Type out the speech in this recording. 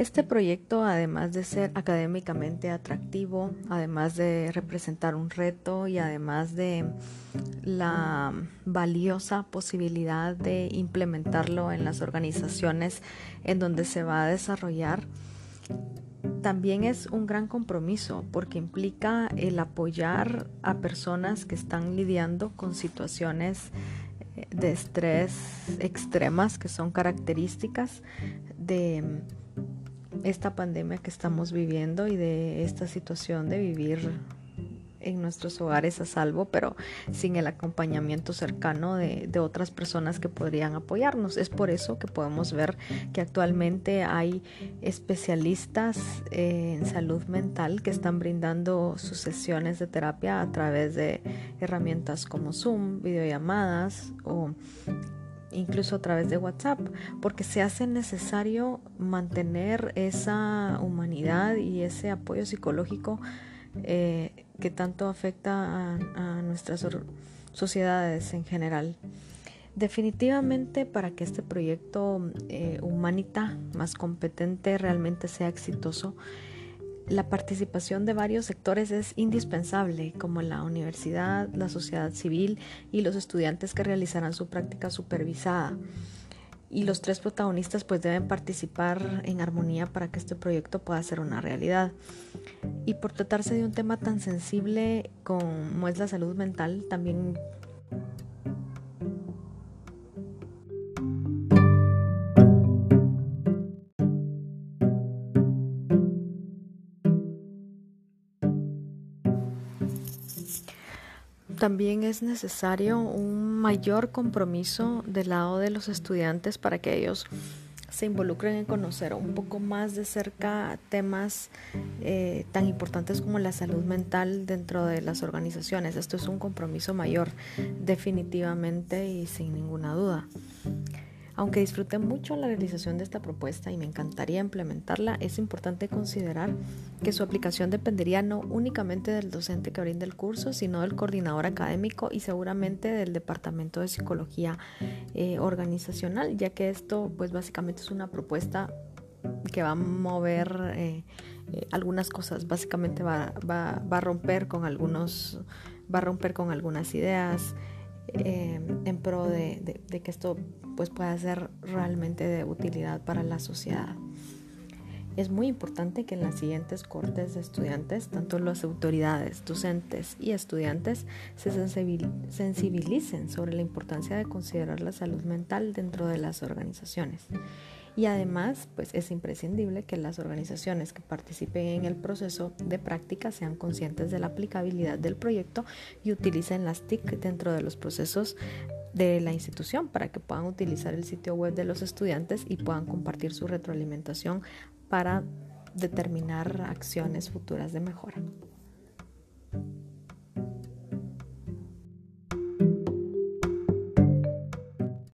Este proyecto, además de ser académicamente atractivo, además de representar un reto y además de la valiosa posibilidad de implementarlo en las organizaciones en donde se va a desarrollar, también es un gran compromiso porque implica el apoyar a personas que están lidiando con situaciones eh, de estrés extremas que son características de esta pandemia que estamos viviendo y de esta situación de vivir en nuestros hogares a salvo, pero sin el acompañamiento cercano de, otras personas que podrían apoyarnos. Es por eso que podemos ver que actualmente hay especialistas eh, en salud mental que están brindando sus sesiones de terapia a través de herramientas como Zoom, videollamadas o incluso a través de WhatsApp, porque se hace necesario mantener esa humanidad y ese apoyo psicológico eh, que tanto afecta a, nuestras sociedades en general. Definitivamente para que este proyecto eh, Humanita más competente realmente sea exitoso, la participación de varios sectores es indispensable, como la universidad, la sociedad civil y los estudiantes que realizarán su práctica supervisada. Y los tres protagonistas pues deben participar en armonía para que este proyecto pueda ser una realidad. Y por tratarse de un tema tan sensible como es la salud mental, también también es necesario un mayor compromiso del lado de los estudiantes para que ellos se involucren en conocer un poco más de cerca temas eh, tan importantes como la salud mental dentro de las organizaciones. Esto es un compromiso mayor, definitivamente y sin ninguna duda. Aunque disfruté mucho la realización de esta propuesta y me encantaría implementarla, es importante considerar que su aplicación dependería no únicamente del docente que brinda el curso, sino del coordinador académico y seguramente del departamento de psicología eh, organizacional, ya que esto pues básicamente es una propuesta que va a mover eh, eh, algunas cosas, básicamente va, a romper con algunos, va a romper con algunas ideas. En pro de, de, que esto pues pueda ser realmente de utilidad para la sociedad. Es muy importante que en las siguientes cortes de estudiantes, tanto las autoridades, docentes y estudiantes se sensibilicen sobre la importancia de considerar la salud mental dentro de las organizaciones. Y además, pues es imprescindible que las organizaciones que participen en el proceso de práctica sean conscientes de la aplicabilidad del proyecto y utilicen las TIC dentro de los procesos de la institución para que puedan utilizar el sitio web de los estudiantes y puedan compartir su retroalimentación para determinar acciones futuras de mejora.